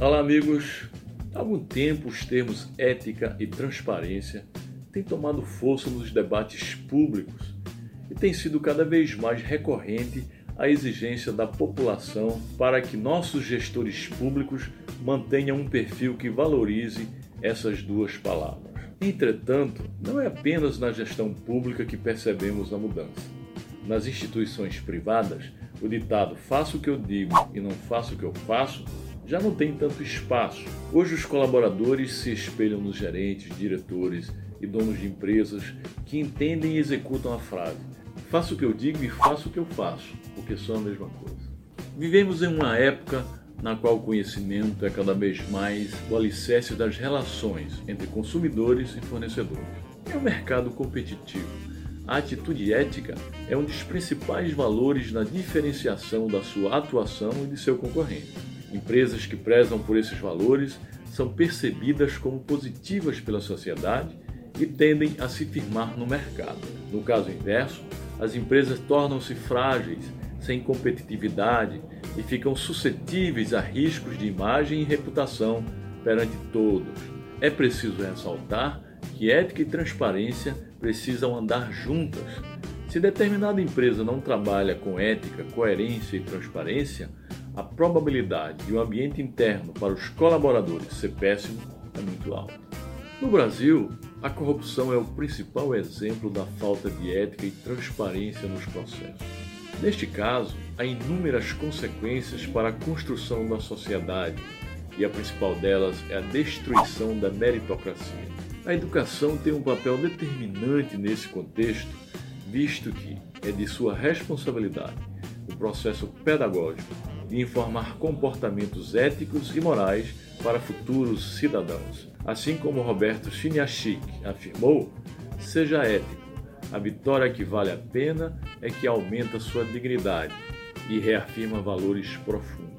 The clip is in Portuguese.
Olá, amigos. Há algum tempo os termos ética e transparência têm tomado força nos debates públicos e tem sido cada vez mais recorrente a exigência da população para que nossos gestores públicos mantenham um perfil que valorize essas duas palavras. Entretanto, não é apenas na gestão pública que percebemos a mudança. Nas instituições privadas, o ditado faço o que eu digo e não faço o que eu faço já não tem tanto espaço. Hoje os colaboradores se espelham nos gerentes, diretores e donos de empresas que entendem e executam a frase: faço o que eu digo e faço o que eu faço, porque são a mesma coisa. Vivemos em uma época na qual o conhecimento é cada vez mais o alicerce das relações entre consumidores e fornecedores. Em um mercado competitivo, a atitude ética é um dos principais valores na diferenciação da sua atuação e de seu concorrente. Empresas que prezam por esses valores são percebidas como positivas pela sociedade e tendem a se firmar no mercado. No caso inverso, as empresas tornam-se frágeis, sem competitividade e ficam suscetíveis a riscos de imagem e reputação perante todos. É preciso ressaltar que ética e transparência precisam andar juntas. Se determinada empresa não trabalha com ética, coerência e transparência, a probabilidade de um ambiente interno para os colaboradores ser péssimo é muito alta. No Brasil, a corrupção é o principal exemplo da falta de ética e transparência nos processos. Neste caso, há inúmeras consequências para a construção da sociedade e a principal delas é a destruição da meritocracia. A educação tem um papel determinante nesse contexto, visto que é de sua responsabilidade o processo pedagógico de informar comportamentos éticos e morais para futuros cidadãos. Assim como Roberto Chiniachik afirmou, seja ético. A vitória que vale a pena é que aumenta sua dignidade e reafirma valores profundos.